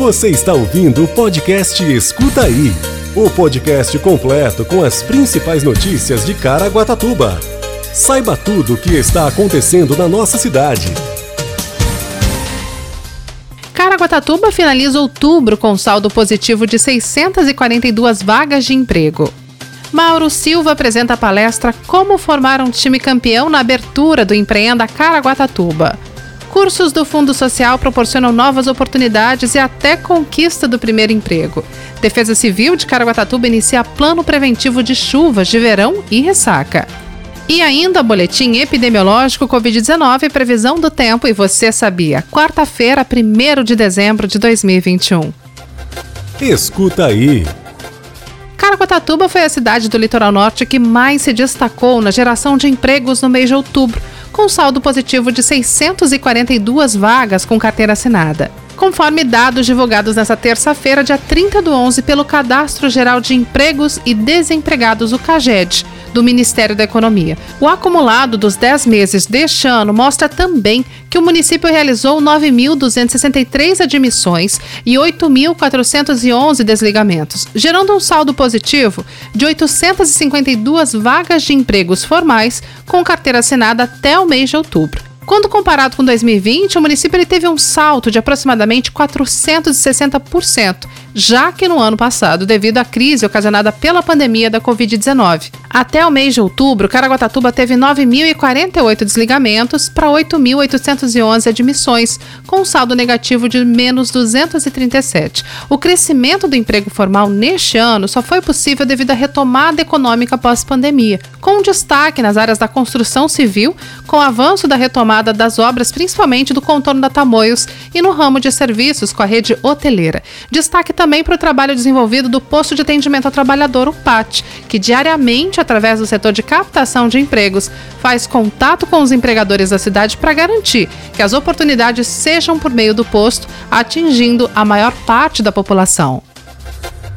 Você está ouvindo o podcast Escuta Aí o podcast completo com as principais notícias de Caraguatatuba. Saiba tudo o que está acontecendo na nossa cidade. Caraguatatuba finaliza outubro com saldo positivo de 642 vagas de emprego. Mauro Silva apresenta a palestra Como formar um time campeão na abertura do Empreenda Caraguatatuba. Cursos do Fundo Social proporcionam novas oportunidades e até conquista do primeiro emprego. Defesa Civil de Caraguatatuba inicia plano preventivo de chuvas de verão e ressaca. E ainda boletim epidemiológico Covid-19 previsão do tempo e você sabia. Quarta-feira, 1 de dezembro de 2021. Escuta aí. Caraguatatuba foi a cidade do litoral norte que mais se destacou na geração de empregos no mês de outubro com saldo positivo de 642 vagas com carteira assinada. Conforme dados divulgados nesta terça-feira, dia 30 do 11, pelo Cadastro Geral de Empregos e Desempregados, o CAGED, do Ministério da Economia. O acumulado dos 10 meses deste ano mostra também que o município realizou 9.263 admissões e 8.411 desligamentos, gerando um saldo positivo de 852 vagas de empregos formais com carteira assinada até o mês de outubro. Quando comparado com 2020, o município teve um salto de aproximadamente 460%, já que no ano passado, devido à crise ocasionada pela pandemia da Covid-19. Até o mês de outubro, Caraguatatuba teve 9.048 desligamentos para 8.811 admissões, com um saldo negativo de menos 237. O crescimento do emprego formal neste ano só foi possível devido à retomada econômica pós-pandemia, com destaque nas áreas da construção civil, com o avanço da retomada das obras, principalmente do contorno da Tamoios, e no ramo de serviços com a rede hoteleira. Destaque também para o trabalho desenvolvido do Posto de Atendimento ao Trabalhador, o PAT, que diariamente, através do setor de captação de empregos, faz contato com os empregadores da cidade para garantir que as oportunidades sejam por meio do posto, atingindo a maior parte da população.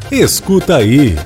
Escuta aí.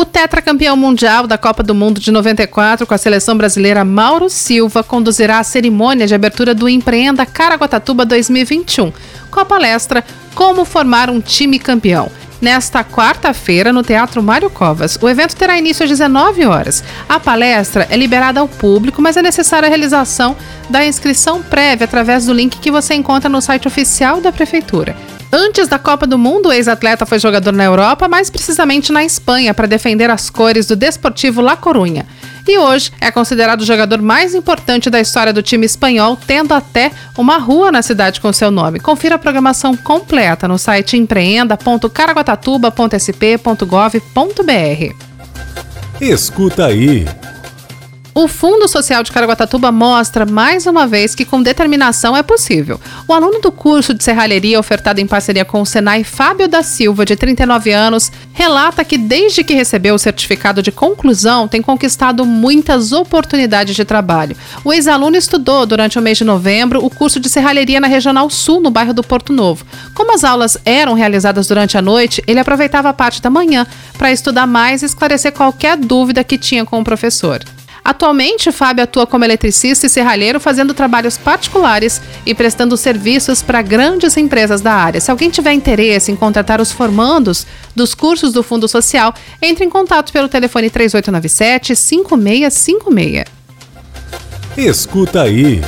O tetracampeão mundial da Copa do Mundo de 94 com a seleção brasileira Mauro Silva conduzirá a cerimônia de abertura do Empreenda Caraguatatuba 2021, com a palestra Como Formar um Time Campeão. Nesta quarta-feira, no Teatro Mário Covas. O evento terá início às 19 horas. A palestra é liberada ao público, mas é necessária a realização da inscrição prévia através do link que você encontra no site oficial da Prefeitura. Antes da Copa do Mundo, o ex-atleta foi jogador na Europa, mais precisamente na Espanha, para defender as cores do Desportivo La Corunha. E hoje é considerado o jogador mais importante da história do time espanhol, tendo até uma rua na cidade com seu nome. Confira a programação completa no site empreenda.caraguatatuba.sp.gov.br. Escuta aí. O Fundo Social de Caraguatatuba mostra mais uma vez que com determinação é possível. O aluno do curso de serralheria ofertado em parceria com o Senai, Fábio da Silva, de 39 anos, relata que desde que recebeu o certificado de conclusão tem conquistado muitas oportunidades de trabalho. O ex-aluno estudou durante o mês de novembro o curso de serralheria na Regional Sul, no bairro do Porto Novo. Como as aulas eram realizadas durante a noite, ele aproveitava a parte da manhã para estudar mais e esclarecer qualquer dúvida que tinha com o professor. Atualmente, Fábio atua como eletricista e serralheiro, fazendo trabalhos particulares e prestando serviços para grandes empresas da área. Se alguém tiver interesse em contratar os formandos dos cursos do Fundo Social, entre em contato pelo telefone 3897 5656. Escuta aí.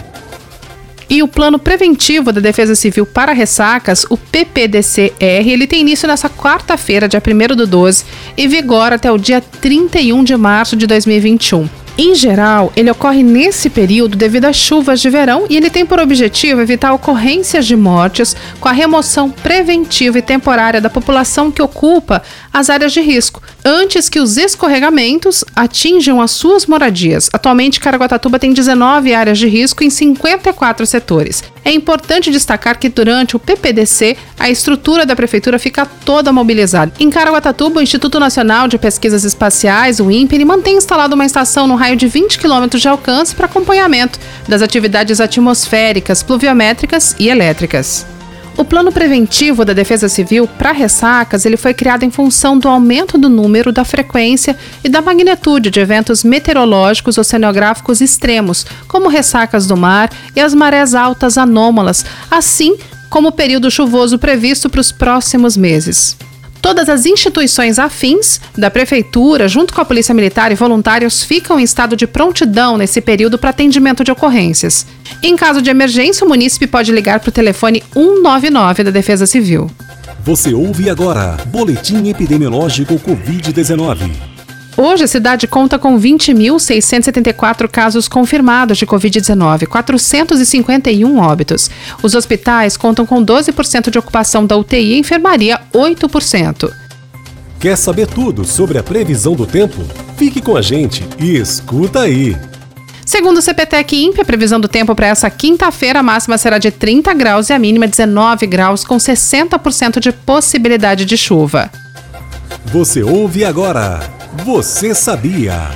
E o plano preventivo da Defesa Civil para ressacas, o PPDCR, ele tem início nessa quarta-feira, dia 1 do 12, e vigora até o dia 31 de março de 2021. Em geral, ele ocorre nesse período devido às chuvas de verão e ele tem por objetivo evitar ocorrências de mortes com a remoção preventiva e temporária da população que ocupa as áreas de risco, antes que os escorregamentos atinjam as suas moradias. Atualmente, Caraguatatuba tem 19 áreas de risco em 54 setores. É importante destacar que durante o PPDC, a estrutura da prefeitura fica toda mobilizada. Em Caraguatatuba, o Instituto Nacional de Pesquisas Espaciais, o INPE, mantém instalado uma estação no raio de 20 km de alcance para acompanhamento das atividades atmosféricas, pluviométricas e elétricas. O plano preventivo da Defesa Civil para ressacas ele foi criado em função do aumento do número, da frequência e da magnitude de eventos meteorológicos oceanográficos extremos, como ressacas do mar e as marés altas anômalas, assim como período chuvoso previsto para os próximos meses. Todas as instituições afins da Prefeitura, junto com a Polícia Militar e voluntários, ficam em estado de prontidão nesse período para atendimento de ocorrências. Em caso de emergência, o munícipe pode ligar para o telefone 199 da Defesa Civil. Você ouve agora Boletim Epidemiológico Covid-19. Hoje, a cidade conta com 20.674 casos confirmados de Covid-19, 451 óbitos. Os hospitais contam com 12% de ocupação da UTI e enfermaria 8%. Quer saber tudo sobre a previsão do tempo? Fique com a gente e escuta aí! Segundo o CPTEC INPE, a previsão do tempo para essa quinta-feira, a máxima será de 30 graus e a mínima 19 graus, com 60% de possibilidade de chuva. Você ouve agora você sabia?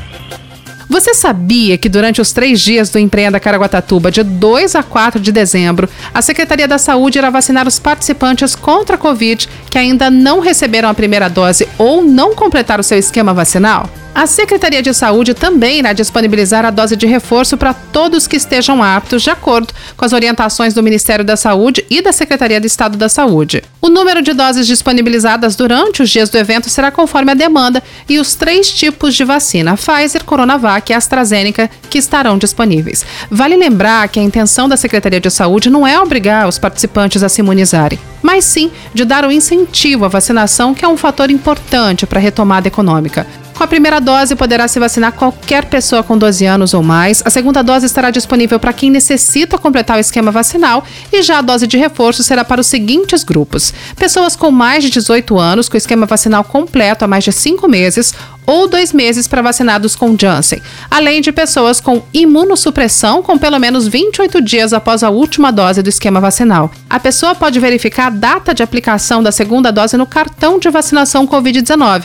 Você sabia que durante os três dias do Empreenda Caraguatatuba, de 2 a 4 de dezembro, a Secretaria da Saúde irá vacinar os participantes contra a Covid que ainda não receberam a primeira dose ou não completaram seu esquema vacinal? A Secretaria de Saúde também irá disponibilizar a dose de reforço para todos que estejam aptos, de acordo com as orientações do Ministério da Saúde e da Secretaria de Estado da Saúde. O número de doses disponibilizadas durante os dias do evento será conforme a demanda e os três tipos de vacina, Pfizer, Coronavac e AstraZeneca, que estarão disponíveis. Vale lembrar que a intenção da Secretaria de Saúde não é obrigar os participantes a se imunizarem, mas sim de dar o um incentivo à vacinação, que é um fator importante para a retomada econômica. Com a primeira dose, poderá se vacinar qualquer pessoa com 12 anos ou mais. A segunda dose estará disponível para quem necessita completar o esquema vacinal e já a dose de reforço será para os seguintes grupos: pessoas com mais de 18 anos, com esquema vacinal completo há mais de 5 meses ou dois meses para vacinados com Janssen, além de pessoas com imunossupressão com pelo menos 28 dias após a última dose do esquema vacinal. A pessoa pode verificar a data de aplicação da segunda dose no cartão de vacinação Covid-19